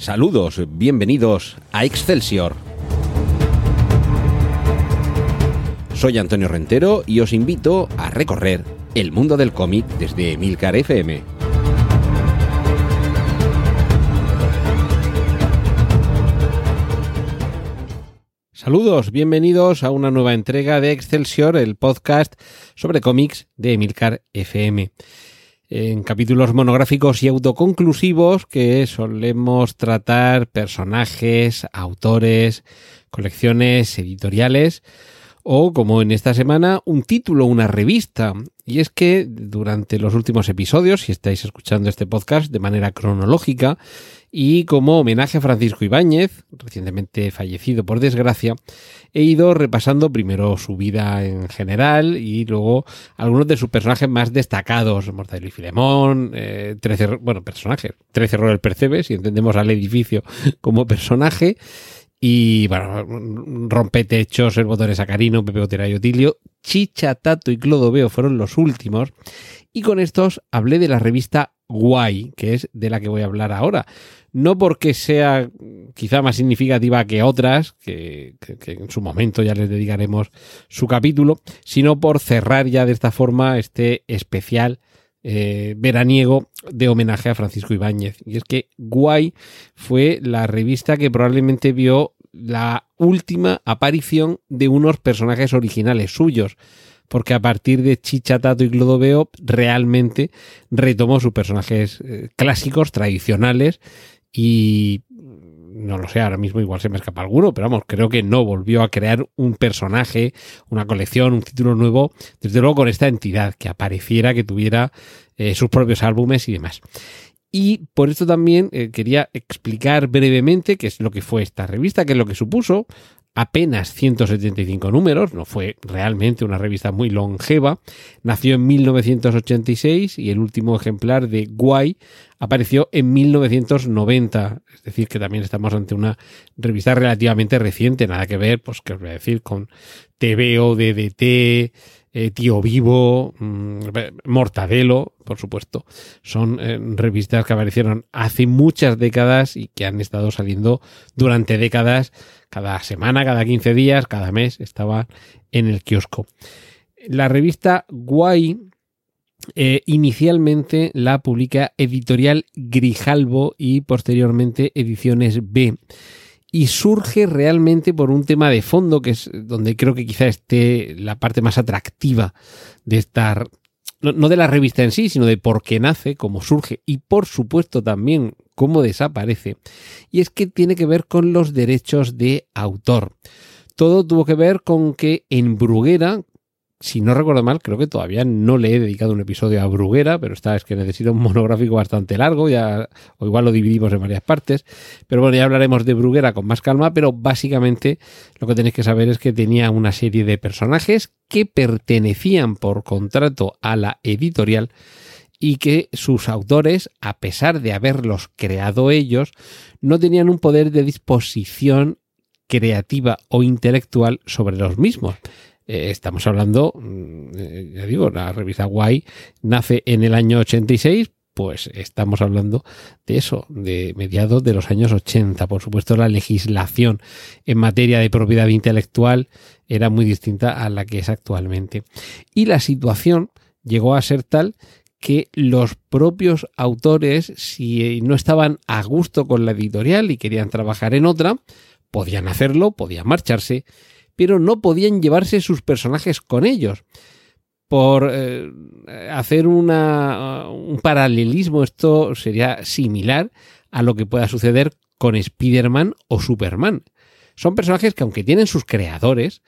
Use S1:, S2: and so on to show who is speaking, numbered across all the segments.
S1: Saludos, bienvenidos a Excelsior. Soy Antonio Rentero y os invito a recorrer el mundo del cómic desde Emilcar FM. Saludos, bienvenidos a una nueva entrega de Excelsior, el podcast sobre cómics de Emilcar FM en capítulos monográficos y autoconclusivos que solemos tratar personajes, autores, colecciones editoriales o como en esta semana un título, una revista. Y es que durante los últimos episodios, si estáis escuchando este podcast de manera cronológica, y como homenaje a Francisco Ibáñez, recientemente fallecido por desgracia, he ido repasando primero su vida en general y luego algunos de sus personajes más destacados, Mortadelo y Filemón, eh, 13, bueno, personajes, 13 errores el percebe, si entendemos al edificio como personaje, y bueno, Rompetechos, El Botón Sacarino, Pepe Otera y Otilio, Chicha, Tato y Clodoveo fueron los últimos. Y con estos hablé de la revista Guay, que es de la que voy a hablar ahora. No porque sea quizá más significativa que otras, que, que, en su momento ya les dedicaremos su capítulo, sino por cerrar ya de esta forma este especial eh, veraniego de homenaje a Francisco Ibáñez. Y es que Guay fue la revista que probablemente vio la última aparición de unos personajes originales suyos. Porque a partir de Chicha, Tato y Clodoveo realmente retomó sus personajes eh, clásicos, tradicionales y no lo sé, ahora mismo igual se me escapa alguno, pero vamos, creo que no volvió a crear un personaje, una colección, un título nuevo, desde luego con esta entidad, que apareciera, que tuviera eh, sus propios álbumes y demás. Y por esto también eh, quería explicar brevemente qué es lo que fue esta revista, qué es lo que supuso, apenas 175 números, no fue realmente una revista muy longeva. Nació en 1986 y el último ejemplar de Guay apareció en 1990. Es decir, que también estamos ante una revista relativamente reciente, nada que ver, pues, que os voy a decir, con TVO, DDT, eh, Tío Vivo, mm, Mortadelo, por supuesto. Son eh, revistas que aparecieron hace muchas décadas y que han estado saliendo durante décadas, cada semana, cada 15 días, cada mes, estaba en el kiosco. La revista Guay eh, inicialmente la publica Editorial Grijalbo y posteriormente Ediciones B y surge realmente por un tema de fondo, que es donde creo que quizá esté la parte más atractiva de estar, no, de la revista en sí, sino de por qué nace, cómo surge y por supuesto también cómo desaparece. Y es que tiene que ver con los derechos de autor. Todo tuvo que ver con que en Bruguera, si no recuerdo mal, creo que todavía no le he dedicado un episodio a Bruguera, pero esta es que necesita un monográfico bastante largo, ya, o igual lo dividimos en varias partes. Pero bueno, ya hablaremos de Bruguera con más calma, pero básicamente lo que tenéis que saber es que tenía una serie de personajes que pertenecían por contrato a la editorial y que sus autores, a pesar de haberlos creado ellos, no tenían un poder de disposición creativa o intelectual sobre los mismos. Eh, estamos hablando, mm, eh, ya digo, la revista Guay nace en el año 86, pues estamos hablando de eso, de mediados de los años 80. Por supuesto, la legislación en materia de propiedad intelectual era muy distinta a la que es actualmente. Y la situación llegó a ser tal que los propios autores, si no estaban a gusto con la editorial y querían trabajar en otra, podían hacerlo, podían marcharse, pero no podían llevarse sus personajes con ellos. Por eh, hacer una, un paralelismo, esto sería similar a lo que pueda suceder con Spider-Man o Superman. Son personajes que aunque tienen sus creadores,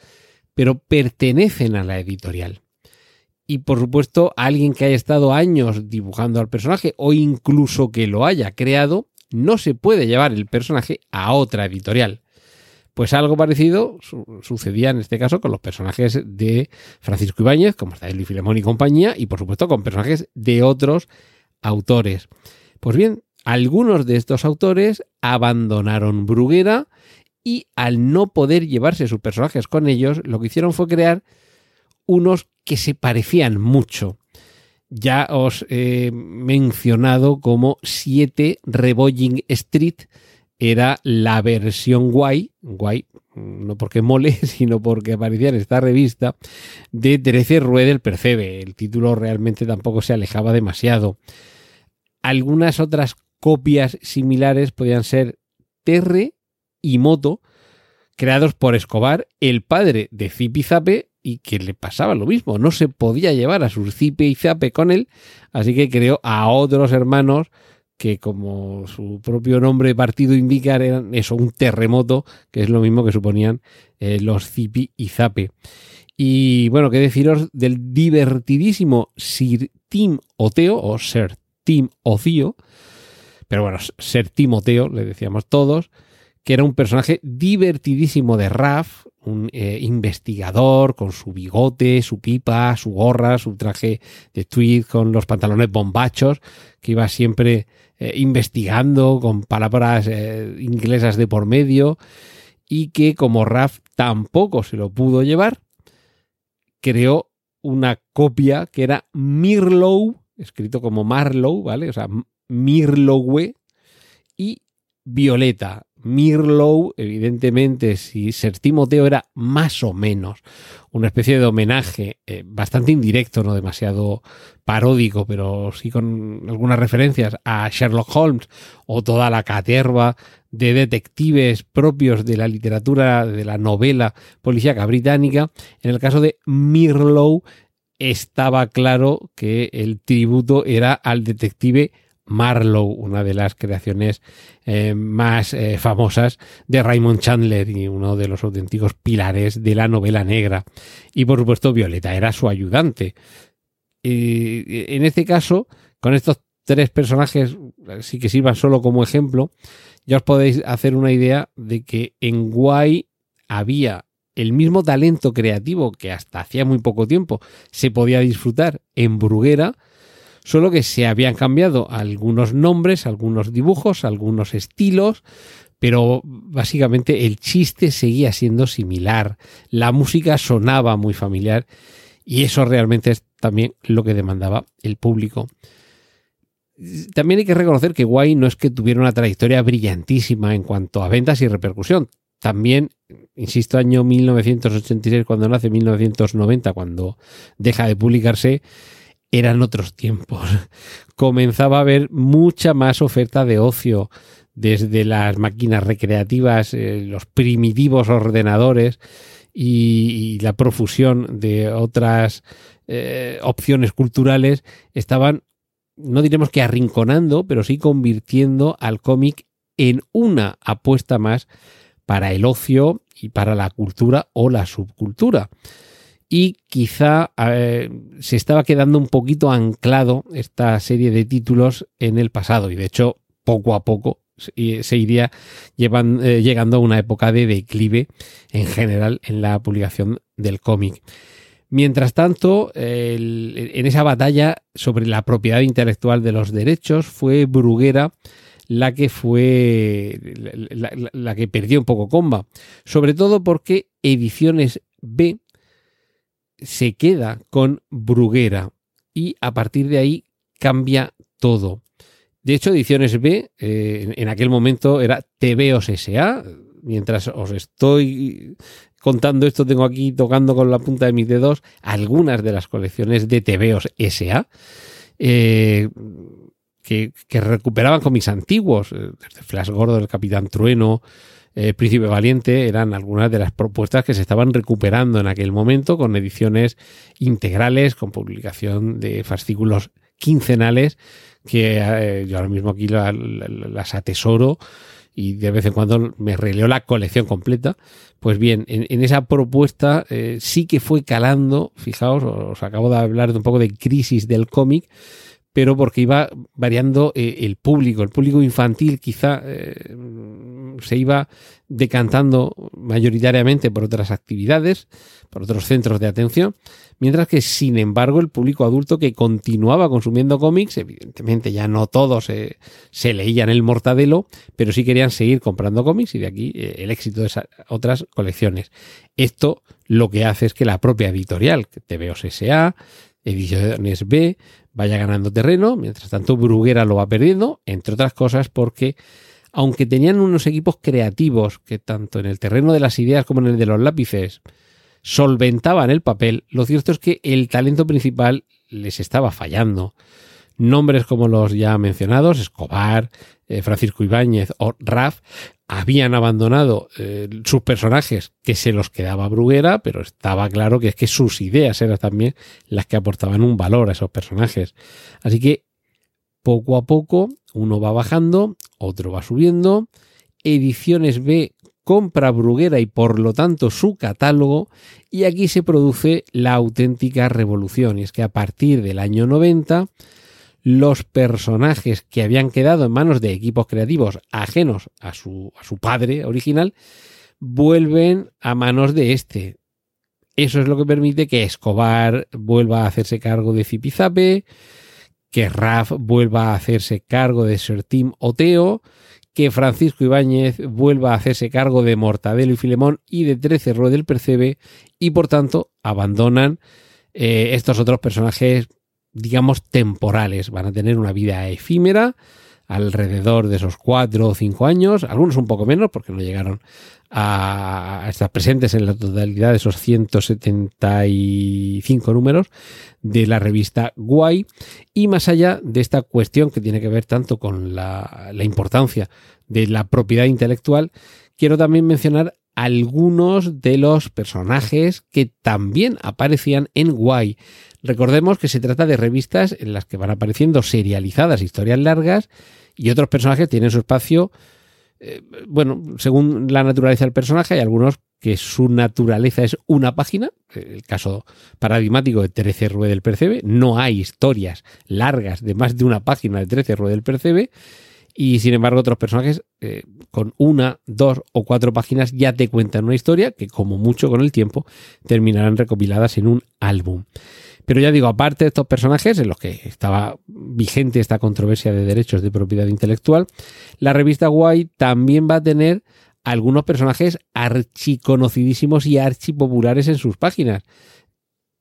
S1: pero pertenecen a la editorial. Y por supuesto, alguien que haya estado años dibujando al personaje o incluso que lo haya creado, no se puede llevar el personaje a otra editorial. Pues algo parecido sucedía en este caso con los personajes de Francisco Ibáñez, como está y Filemón y compañía, y por supuesto con personajes de otros autores. Pues bien, algunos de estos autores abandonaron Bruguera y al no poder llevarse sus personajes con ellos, lo que hicieron fue crear unos que se parecían mucho. Ya os he mencionado como 7 Rebolling Street era la versión guay, guay no porque mole, sino porque aparecía en esta revista, de 13 Rue del Percebe. El título realmente tampoco se alejaba demasiado. Algunas otras copias similares podían ser Terre y Moto, creados por Escobar, el padre de Zipi Zape, y que le pasaba lo mismo. No se podía llevar a sus Zipe y Zape con él, así que creó a otros hermanos que como su propio nombre partido indica eran eso, un terremoto, que es lo mismo que suponían eh, los Zipi y Zape. Y bueno, qué deciros del divertidísimo Sir Tim Oteo, o Sir Tim Ocio, pero bueno, Sir Timoteo, le decíamos todos, que era un personaje divertidísimo de Raf, un eh, investigador con su bigote, su pipa, su gorra, su traje de tweed con los pantalones bombachos, que iba siempre eh, investigando con palabras eh, inglesas de por medio y que como Raf tampoco se lo pudo llevar, creó una copia que era Mirlow, escrito como Marlow, ¿vale? O sea, Mirlowe y Violeta. Mirlow, evidentemente, si Ser Timoteo era más o menos una especie de homenaje eh, bastante indirecto, no demasiado paródico, pero sí con algunas referencias a Sherlock Holmes o toda la caterva de detectives propios de la literatura, de la novela policíaca británica. En el caso de Mirlow, estaba claro que el tributo era al detective Marlowe, una de las creaciones eh, más eh, famosas de Raymond Chandler y uno de los auténticos pilares de la novela negra. Y por supuesto, Violeta era su ayudante. Y en este caso, con estos tres personajes, sí que sirvan solo como ejemplo, ya os podéis hacer una idea de que en Guay había el mismo talento creativo que hasta hacía muy poco tiempo se podía disfrutar en Bruguera, solo que se habían cambiado algunos nombres, algunos dibujos, algunos estilos, pero básicamente el chiste seguía siendo similar, la música sonaba muy familiar y eso realmente es también lo que demandaba el público. También hay que reconocer que Guay no es que tuviera una trayectoria brillantísima en cuanto a ventas y repercusión. También, insisto, año 1986 cuando nace, 1990 cuando deja de publicarse, eran otros tiempos. Comenzaba a haber mucha más oferta de ocio, desde las máquinas recreativas, eh, los primitivos ordenadores y, la profusión de otras eh, opciones culturales estaban, no diremos que arrinconando, pero sí convirtiendo al cómic en una apuesta más para el ocio y para la cultura o la subcultura y quizá se estaba quedando un poquito anclado esta serie de títulos en el pasado y de hecho poco a poco se iría eh, llegando a una época de declive en general en la publicación del cómic. Mientras tanto, en esa batalla sobre la propiedad intelectual de los derechos fue Bruguera la que fue la que perdió un poco comba, sobre todo porque Ediciones B se queda con Bruguera y a partir de ahí cambia todo. De hecho, Ediciones B eh, en aquel momento era TVOS SA. Mientras os estoy contando esto, tengo aquí tocando con la punta de mis dedos algunas de las colecciones de TVOS SA. Eh, que, que, recuperaban cómics antiguos, eh, desde Flash Gordo, el Capitán Trueno, eh, Príncipe Valiente eran algunas de las propuestas que se estaban recuperando en aquel momento con ediciones integrales, con publicación de fascículos quincenales que eh, yo ahora mismo aquí las atesoro y de vez en cuando me releo la colección completa. Pues bien, en, esa propuesta eh, sí que fue calando, fijaos, os acabo de hablar de un poco de crisis del cómic, pero porque iba variando el público. El público infantil quizá se iba decantando mayoritariamente por otras actividades, por otros centros de atención, mientras que sin embargo el público adulto que continuaba consumiendo cómics, evidentemente ya no todos se leían el mortadelo, pero sí querían seguir comprando cómics y de aquí eh, el éxito de esas otras colecciones. Esto lo que hace es que la propia editorial, TVOS S.A., Ediciones B, vaya ganando terreno, mientras tanto Bruguera lo va perdiendo, entre otras cosas porque aunque tenían unos equipos creativos que tanto en el terreno de las ideas como en el de los lápices solventaban el papel, lo cierto es que el talento principal les estaba fallando. Nombres como los ya mencionados, Escobar, eh, Francisco Ibáñez o Raf, habían abandonado eh, sus personajes que se los quedaba Bruguera, pero estaba claro que es que sus ideas eran también las que aportaban un valor a esos personajes. Así que poco a poco uno va bajando, otro va subiendo, Ediciones B compra Bruguera y por lo tanto su catálogo. Y aquí se produce la auténtica revolución. Y es que a partir del año 90 los personajes que habían quedado en manos de equipos creativos ajenos a su, a su padre original vuelven a manos de este. Eso es lo que permite que Escobar vuelva a hacerse cargo de Zipizape, que Raf vuelva a hacerse cargo de Sir Tim Oteo, que Francisco Ibáñez vuelva a hacerse cargo de Mortadelo y Filemón y de Trece Rue del Percebe y por tanto abandonan eh, estos otros personajes digamos temporales. Van a tener una vida efímera alrededor de esos cuatro o cinco años, algunos un poco menos porque no llegaron a, estar presentes en la totalidad de esos 175 números de la revista Guay. Y más allá de esta cuestión que tiene que ver tanto con la, la importancia de la propiedad intelectual, quiero también mencionar algunos de los personajes que también aparecían en Guay. Recordemos que se trata de revistas en las que van apareciendo serializadas historias largas y otros personajes tienen su espacio, eh, bueno, según la naturaleza del personaje, hay algunos que su naturaleza es una página, el caso paradigmático de 13 Rue del Percebe, no hay historias largas de más de una página de 13 Rue del Percebe, y sin embargo otros personajes eh, con una, dos o cuatro páginas ya te cuentan una historia que como mucho con el tiempo terminarán recopiladas en un álbum. Pero ya digo, aparte de estos personajes en los que estaba vigente esta controversia de derechos de propiedad intelectual, la revista Guay también va a tener algunos personajes archiconocidísimos y archipopulares en sus páginas.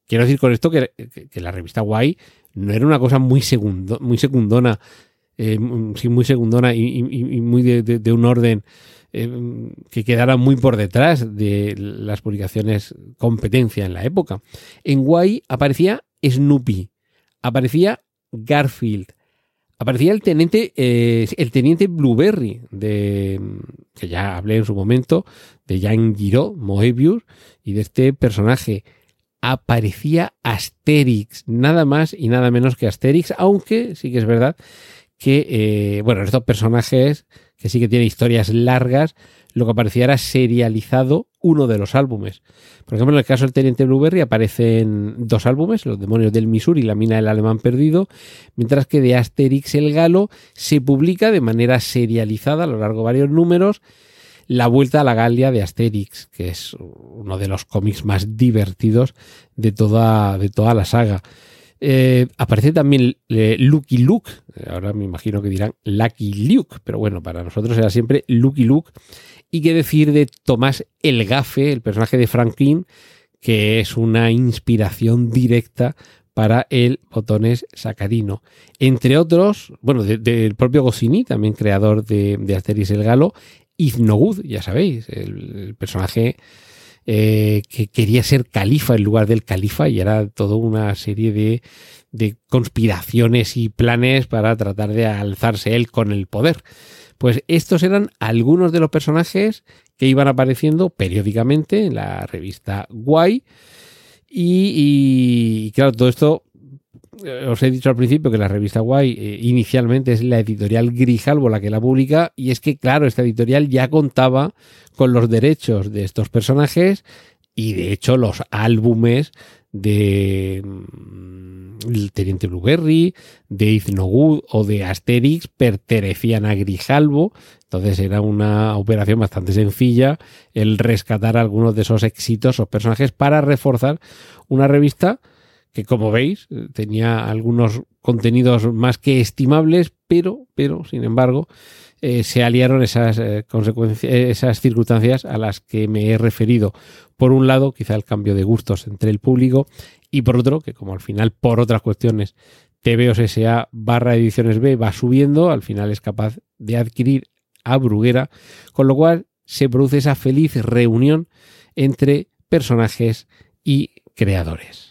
S1: Quiero decir con esto que, la revista Guay no era una cosa muy, muy secundona, eh, muy secundona y, muy de, un orden eh, que quedara muy por detrás de las publicaciones competencia en la época. En Guay aparecía Snoopy, aparecía Garfield, aparecía el teniente, eh, el teniente Blueberry, de, que ya hablé en su momento, de Jean Giraud, Moebius, y de este personaje. Aparecía Asterix, nada más y nada menos que Asterix, aunque sí que es verdad que, eh, bueno, estos personajes que sí que tiene historias largas, lo que aparecía era serializado uno de los álbumes. Por ejemplo, en el caso del Teniente Blueberry aparecen dos álbumes, Los demonios del Missouri y La mina del alemán perdido, mientras que de Asterix el Galo se publica de manera serializada a lo largo de varios números La vuelta a la Galia de Asterix, que es uno de los cómics más divertidos de toda, de toda la saga. Eh, aparece también eh, Lucky Luke, ahora me imagino que dirán Lucky Luke, pero bueno, para nosotros era siempre Lucky Luke. Y qué decir de Tomás el Gafe, el personaje de Franklin, que es una inspiración directa para el botones sacarino. Entre otros, bueno, del propio Goscinny, también creador de, Asterix el Galo, Iznogud, ya sabéis, el personaje eh, que quería ser califa en lugar del califa y era toda una serie de, de conspiraciones y planes para tratar de alzarse él con el poder. Pues estos eran algunos de los personajes que iban apareciendo periódicamente en la revista Guay. Y, claro, todo esto os he dicho al principio que la revista Guay eh, inicialmente es la editorial Grijalvo la que la publica y es que claro, esta editorial ya contaba con los derechos de estos personajes y de hecho los álbumes de mm, el Teniente Blueberry, de Iznogud o de Asterix pertenecían a Grijalvo, entonces era una operación bastante sencilla el rescatar algunos de esos exitosos personajes para reforzar una revista que como veis tenía algunos contenidos más que estimables, pero, pero sin embargo, eh, se aliaron esas eh, consecuencias, esas circunstancias a las que me he referido. Por un lado, quizá el cambio de gustos entre el público y por otro, que como al final por otras cuestiones TVOS SA barra ediciones B va subiendo, al final es capaz de adquirir a Bruguera, con lo cual se produce esa feliz reunión entre personajes y creadores.